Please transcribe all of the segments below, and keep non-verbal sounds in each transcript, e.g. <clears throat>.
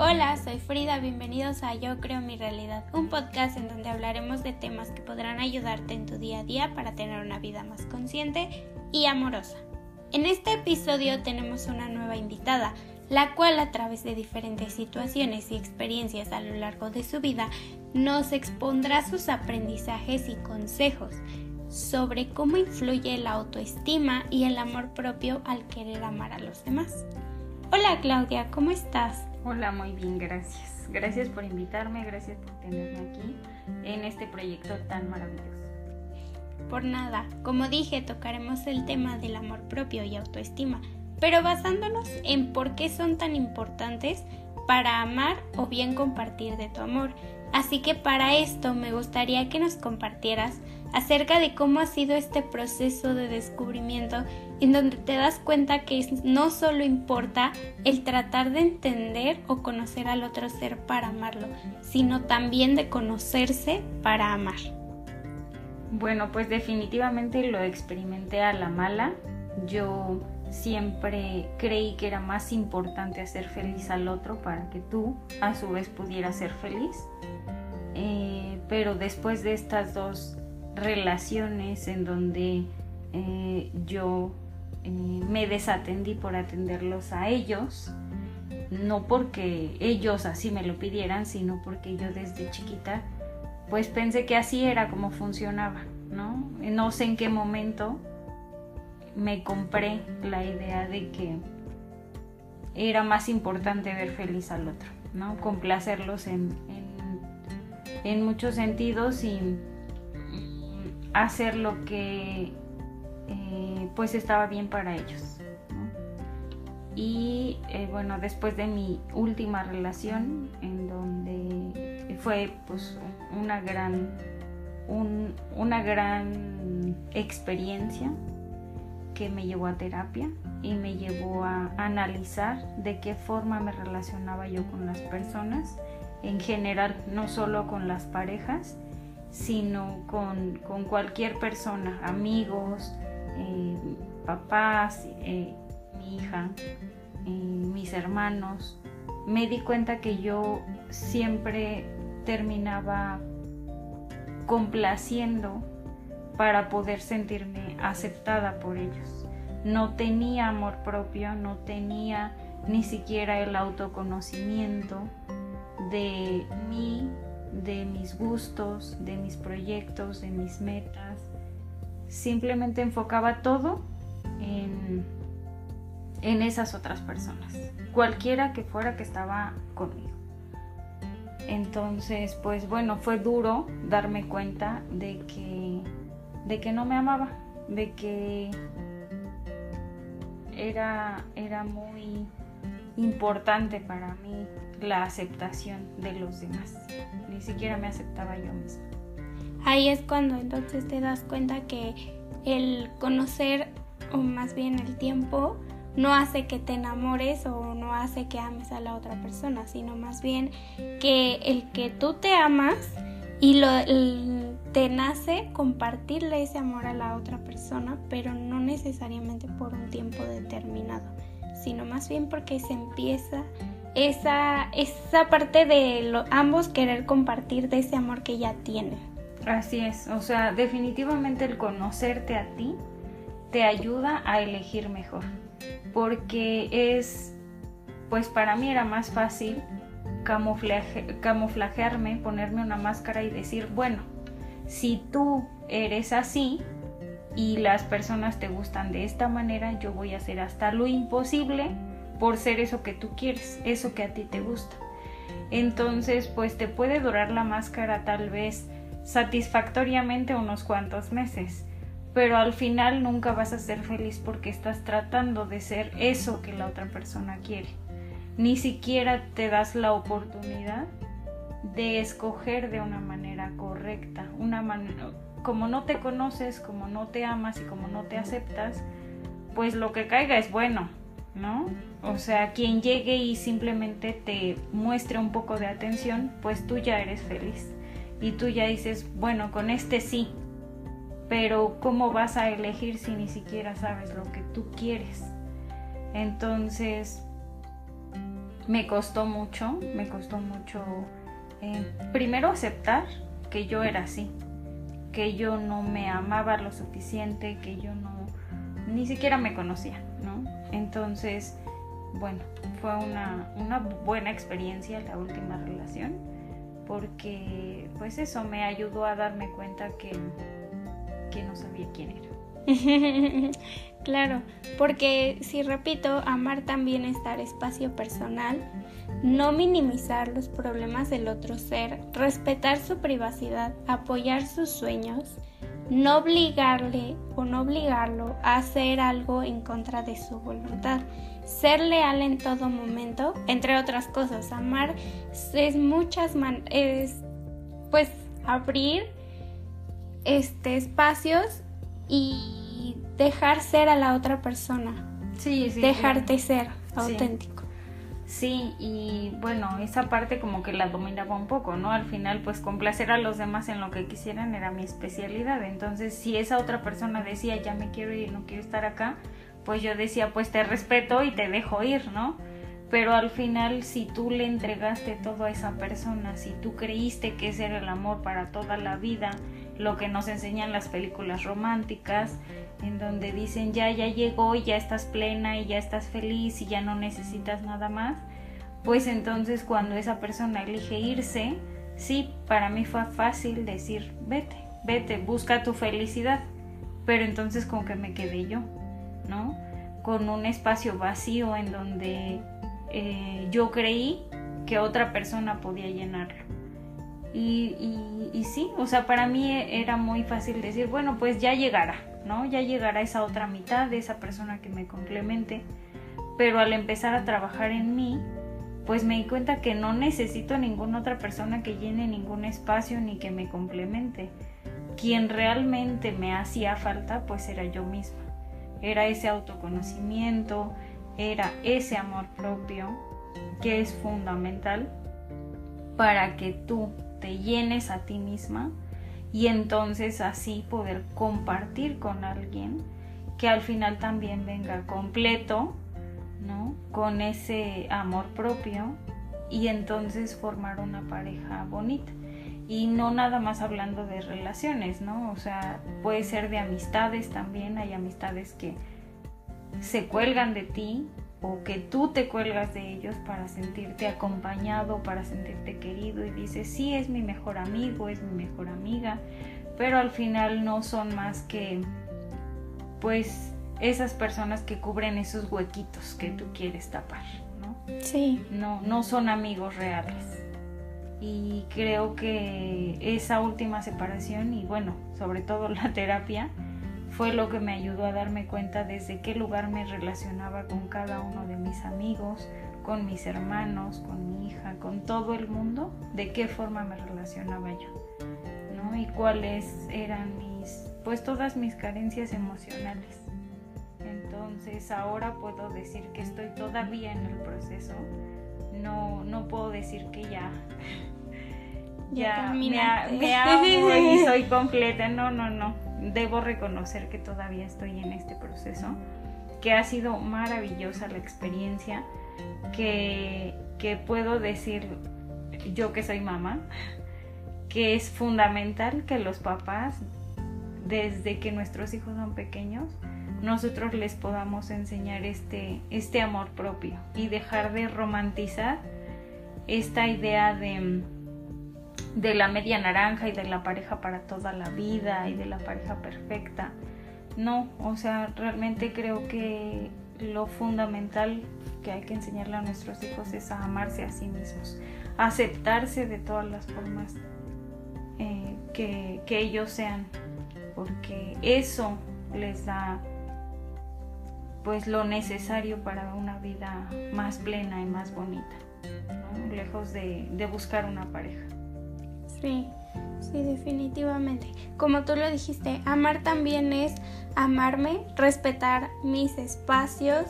Hola, soy Frida, bienvenidos a Yo Creo Mi Realidad, un podcast en donde hablaremos de temas que podrán ayudarte en tu día a día para tener una vida más consciente y amorosa. En este episodio tenemos una nueva invitada, la cual a través de diferentes situaciones y experiencias a lo largo de su vida nos expondrá sus aprendizajes y consejos sobre cómo influye la autoestima y el amor propio al querer amar a los demás. Hola Claudia, ¿cómo estás? Hola, muy bien, gracias. Gracias por invitarme, gracias por tenerme aquí en este proyecto tan maravilloso. Por nada, como dije, tocaremos el tema del amor propio y autoestima, pero basándonos en por qué son tan importantes para amar o bien compartir de tu amor. Así que para esto me gustaría que nos compartieras acerca de cómo ha sido este proceso de descubrimiento en donde te das cuenta que no solo importa el tratar de entender o conocer al otro ser para amarlo, sino también de conocerse para amar. Bueno, pues definitivamente lo experimenté a la mala. Yo siempre creí que era más importante hacer feliz al otro para que tú a su vez pudieras ser feliz. Eh, pero después de estas dos relaciones en donde eh, yo eh, me desatendí por atenderlos a ellos, no porque ellos así me lo pidieran, sino porque yo desde chiquita pues pensé que así era como funcionaba, ¿no? No sé en qué momento me compré la idea de que era más importante ver feliz al otro, ¿no? Complacerlos en, en muchos sentidos y hacer lo que eh, pues estaba bien para ellos. Y eh, bueno, después de mi última relación, en donde fue pues una gran, una gran experiencia que me llevó a terapia y me llevó a analizar de qué forma me relacionaba yo con las personas, en general, no solo con las parejas, sino con, cualquier persona, amigos, eh, papás, eh, mi hija, eh, mis hermanos. Me di cuenta que yo siempre terminaba complaciendo para poder sentirme aceptada por ellos. No tenía amor propio, no tenía ni siquiera el autoconocimiento de mí de mis gustos, de mis proyectos, de mis metas. Simplemente enfocaba todo en, en esas otras personas, cualquiera que fuera que estaba conmigo. Entonces, pues bueno, fue duro darme cuenta de que, de que no me amaba, de que era, era muy importante para mí la aceptación de los demás. Ni siquiera me aceptaba yo misma. Ahí es cuando entonces te das cuenta que el conocer, o más bien el tiempo, no hace que te enamores o no hace que ames a la otra persona, sino más bien que el que tú te amas y lo, te nace compartirle ese amor a la otra persona, pero no necesariamente por un tiempo determinado, sino más bien porque se empieza esa, esa parte de ambos querer compartir de ese amor que ya tienen. Así es, o sea, definitivamente el conocerte a ti te ayuda a elegir mejor, porque es, pues para mí era más fácil camuflajearme, ponerme una máscara y decir, bueno, si tú eres así y las personas te gustan de esta manera, yo voy a hacer hasta lo imposible por ser eso que tú quieres, eso que a ti te gusta. Entonces, pues te puede durar la máscara tal vez satisfactoriamente unos cuantos meses, pero al final nunca vas a ser feliz porque estás tratando de ser eso que la otra persona quiere. Ni siquiera te das la oportunidad de escoger de una manera correcta, una manera como no te conoces, como no te amas y como no te aceptas, pues lo que caiga es bueno, ¿no? O sea, quien llegue y simplemente te muestre un poco de atención, pues tú ya eres feliz. Y tú ya dices, bueno, con este sí, pero ¿cómo vas a elegir si ni siquiera sabes lo que tú quieres? Entonces, me costó mucho, me costó mucho eh, primero aceptar que yo era así, que yo no me amaba lo suficiente, que yo no, ni siquiera me conocía, ¿no? Entonces, bueno, fue una, una buena experiencia la última relación, porque pues eso me ayudó a darme cuenta que, que no sabía quién era. <laughs> claro, porque si repito, amar también es dar espacio personal, no minimizar los problemas del otro ser, respetar su privacidad, apoyar sus sueños, no obligarle o no obligarlo a hacer algo en contra de su voluntad, ser leal en todo momento, entre otras cosas. Amar es muchas man es pues abrir este espacios y dejar ser a la otra persona. Sí, sí. Dejarte ser auténtico. Sí, y bueno, esa parte como que la dominaba un poco, ¿no? Al final, pues complacer a los demás en lo que quisieran era mi especialidad. Entonces, si esa otra persona decía, ya me quiero ir, no quiero estar acá, pues yo decía, pues te respeto y te dejo ir, ¿no? Pero al final, si tú le entregaste todo a esa persona, si tú creíste que ese era el amor para toda la vida, lo que nos enseñan las películas románticas, en donde dicen ya, ya llegó ya estás plena y ya estás feliz y ya no necesitas nada más, pues entonces cuando esa persona elige irse, sí, para mí fue fácil decir, vete, vete, busca tu felicidad, pero entonces con que me quedé yo, Con un espacio vacío en donde eh, yo creí que otra persona podía llenarlo. Y, y, y, sí, o sea, para mí era muy fácil decir, bueno, pues ya llegará, ¿no? Ya llegará esa otra mitad de esa persona que me complemente. Pero al empezar a trabajar en mí, pues me di cuenta que no necesito ninguna otra persona que llene ningún espacio ni que me complemente. Quien realmente me hacía falta, pues era yo misma. Era ese autoconocimiento, era ese amor propio que es fundamental para que tú te llenes a ti misma y entonces así poder compartir con alguien que al final también venga completo, ¿no? Con ese amor propio y entonces formar una pareja bonita. Y no nada más hablando de relaciones, ¿no? O sea, puede ser de amistades también, hay amistades que se cuelgan de ti o que tú te cuelgas de ellos para sentirte acompañado, para sentirte querido y dices, sí, es mi mejor amigo, es mi mejor amiga, pero al final no son más que pues esas personas que cubren esos huequitos que tú quieres tapar, ¿no? Sí. No, no son amigos reales. Y creo que esa última separación y bueno, sobre todo la <laughs> terapia, fue lo que me ayudó a darme cuenta desde qué lugar me relacionaba con cada uno de mis amigos, con mis hermanos, con mi hija, con todo el mundo, de qué forma me relacionaba yo, ¿no? Y cuáles eran mis, pues todas mis carencias emocionales. Entonces ahora puedo decir que estoy todavía en el proceso. No, no puedo decir que ya. <laughs> Ya, me, me, amo y <laughs> soy completa. No, no, no. Debo reconocer que todavía estoy en este proceso, que ha sido maravillosa la experiencia, que, que puedo decir yo que soy mamá, que es fundamental que los papás, desde que nuestros hijos son pequeños, nosotros les podamos enseñar este, este amor propio y dejar de romantizar esta idea de de la media naranja y de la pareja para toda la vida y de la pareja perfecta. No, o sea, realmente creo que lo fundamental que hay que enseñarle a nuestros hijos es a amarse a sí mismos, aceptarse de todas las formas eh, que, que, ellos sean, porque eso les da pues lo necesario para una vida más plena y más bonita, lejos de, de buscar una pareja. Sí, sí, definitivamente. Como tú lo dijiste, amar también es amarme, respetar mis espacios,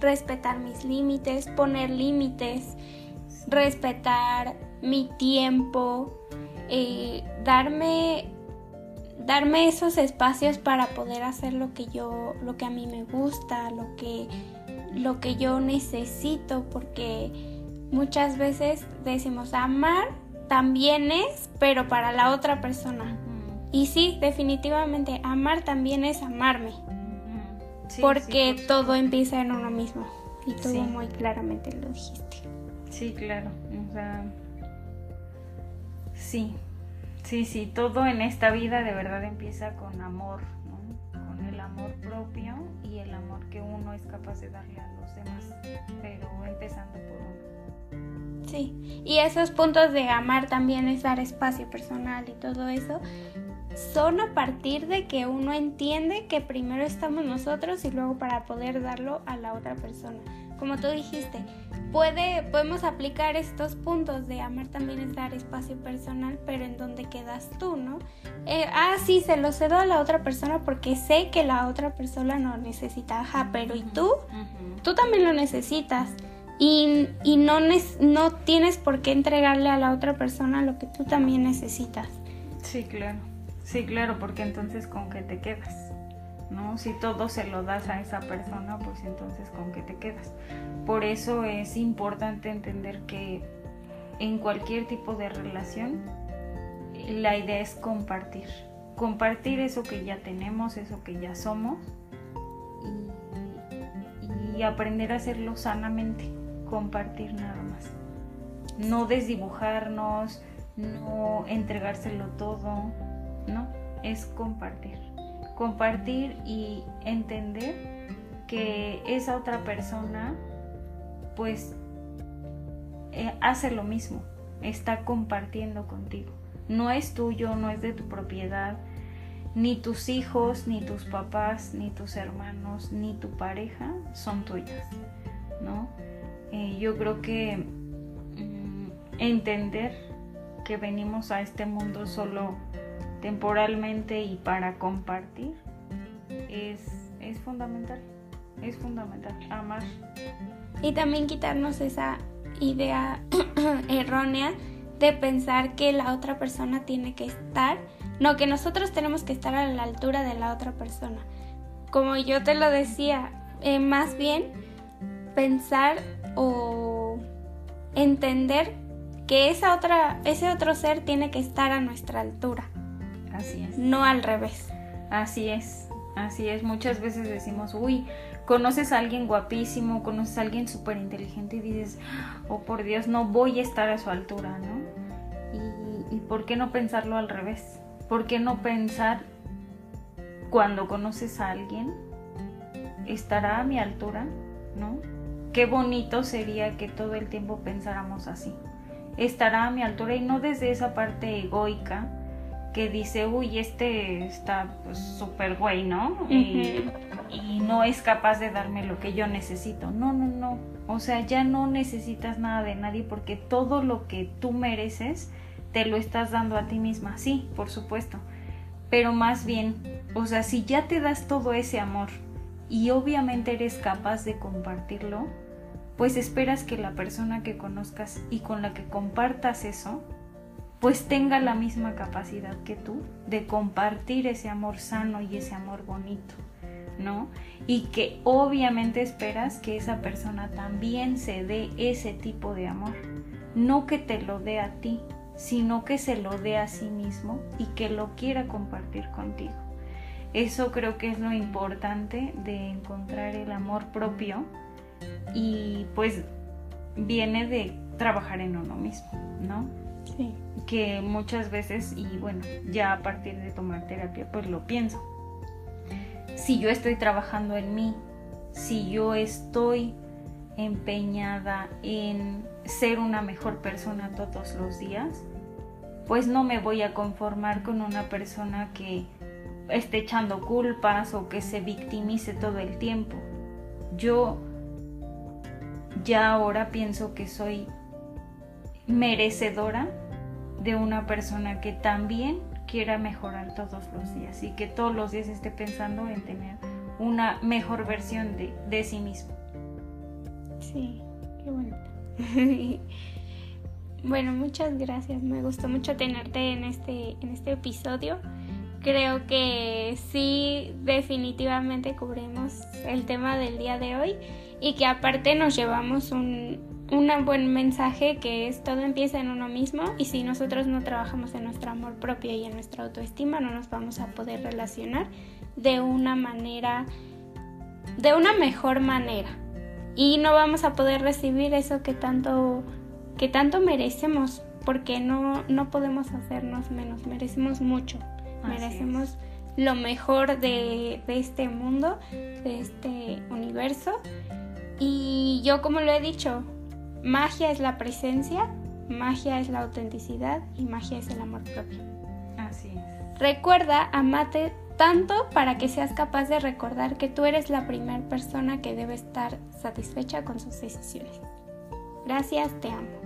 respetar mis límites, poner límites, respetar mi tiempo, eh, darme darme esos espacios para poder hacer lo que yo lo que a mí me gusta lo que lo que yo necesito porque muchas veces decimos amar también es, pero para la otra persona. Y sí, definitivamente, amar también es amarme. porque todo empieza en uno mismo. Y tú muy claramente lo dijiste. Sí, claro. O sea, sí, sí, sí, todo en esta vida de verdad empieza con amor. Con el amor propio y el amor que uno es capaz de darle a los demás, pero empezando por uno. Sí, y esos puntos de amar también es dar espacio personal y todo eso son a partir de que uno entiende que primero estamos nosotros y luego para poder darlo a la otra persona. Como tú dijiste, puede, podemos aplicar estos puntos de amar también es dar espacio personal, pero en donde quedas tú, ¿no? Eh, ah, sí, se lo cedo a la otra persona porque sé que la otra persona lo necesita, ajá, pero ¿y tú? Tú también lo necesitas. Y, y no, no tienes por qué entregarle a la otra persona lo que tú también necesitas. Sí, claro. Sí, claro, porque entonces con qué te quedas, ¿no? Si todo se lo das a esa persona, pues entonces con qué te quedas. Por eso es importante entender que en cualquier tipo de relación la idea es compartir. Compartir eso que ya tenemos, eso que ya somos y, y aprender a hacerlo sanamente. Compartir nada más. No desdibujarnos, no entregárselo todo, ¿no? Es compartir. Compartir y entender que esa otra persona pues eh, hace lo mismo, está compartiendo contigo. No es tuyo, no es de tu propiedad, ni tus hijos, ni tus papás, ni tus hermanos, ni tu pareja son tuyas, ¿no? Eh, yo creo que mm, entender que venimos a este mundo solo temporalmente y para compartir es, es fundamental, es fundamental, amar. Y también quitarnos esa idea <clears throat> errónea de pensar que la otra persona tiene que estar, no, que nosotros tenemos que estar a la altura de la otra persona. Como yo te lo decía, eh, más bien pensar o entender que esa otra, ese otro ser tiene que estar a nuestra altura. Así es. No al revés. Así es, así es. Muchas veces decimos, uy, conoces a alguien guapísimo, conoces a alguien súper inteligente y dices, oh por Dios, no voy a estar a su altura, ¿no? Y, y ¿por qué no pensarlo al revés? ¿Por qué no pensar cuando conoces a alguien, estará a mi altura, ¿no? Qué bonito sería que todo el tiempo pensáramos así. Estará a mi altura y no desde esa parte egoica, que dice, uy, este está pues, súper güey, ¿no? y, no es capaz de darme lo que yo necesito. No, no, no. O sea, ya no necesitas nada de nadie porque todo lo que tú mereces te lo estás dando a ti misma. Sí, por supuesto. Pero más bien, o sea, si ya te das todo ese amor y obviamente eres capaz de compartirlo, pues esperas que la persona que conozcas y con la que compartas eso pues tenga la misma capacidad que tú de compartir ese amor sano y ese amor bonito, ¿no? Y que obviamente esperas que esa persona también se dé ese tipo de amor, no que te lo dé a ti, sino que se lo dé a sí mismo y que lo quiera compartir contigo. Eso creo que es lo importante de encontrar el amor propio y pues viene de trabajar en uno mismo, ¿no? Que muchas veces, y bueno, ya a partir de tomar terapia, pues lo pienso. Si yo estoy trabajando en mí, si yo estoy empeñada en ser una mejor persona todos los días, pues no me voy a conformar con una persona que esté echando culpas o que se victimice todo el tiempo. Yo ya ahora pienso que soy merecedora de una persona que también quiera mejorar todos los días y que todos los días esté pensando en tener una mejor versión de, sí mismo. Sí, qué bonito. <laughs> bueno, muchas gracias. Me gustó mucho tenerte en este, en este episodio. Creo que sí, definitivamente cubrimos el tema del día de hoy y que aparte nos llevamos un, un buen mensaje que es todo empieza en uno mismo y si nosotros no trabajamos en nuestro amor propio y en nuestra autoestima no nos vamos a poder relacionar de una manera, de una mejor manera. Y no vamos a poder recibir eso que tanto, que tanto merecemos porque no, no podemos hacernos menos, merecemos mucho, merecemos lo mejor de, de este mundo, de este universo. Y yo como lo he dicho, Magia es la presencia, magia es la autenticidad y magia es el amor propio. Así es. Recuerda, amate tanto para que seas capaz de recordar que tú eres la primera persona que debe estar satisfecha con sus decisiones. Gracias, te amo.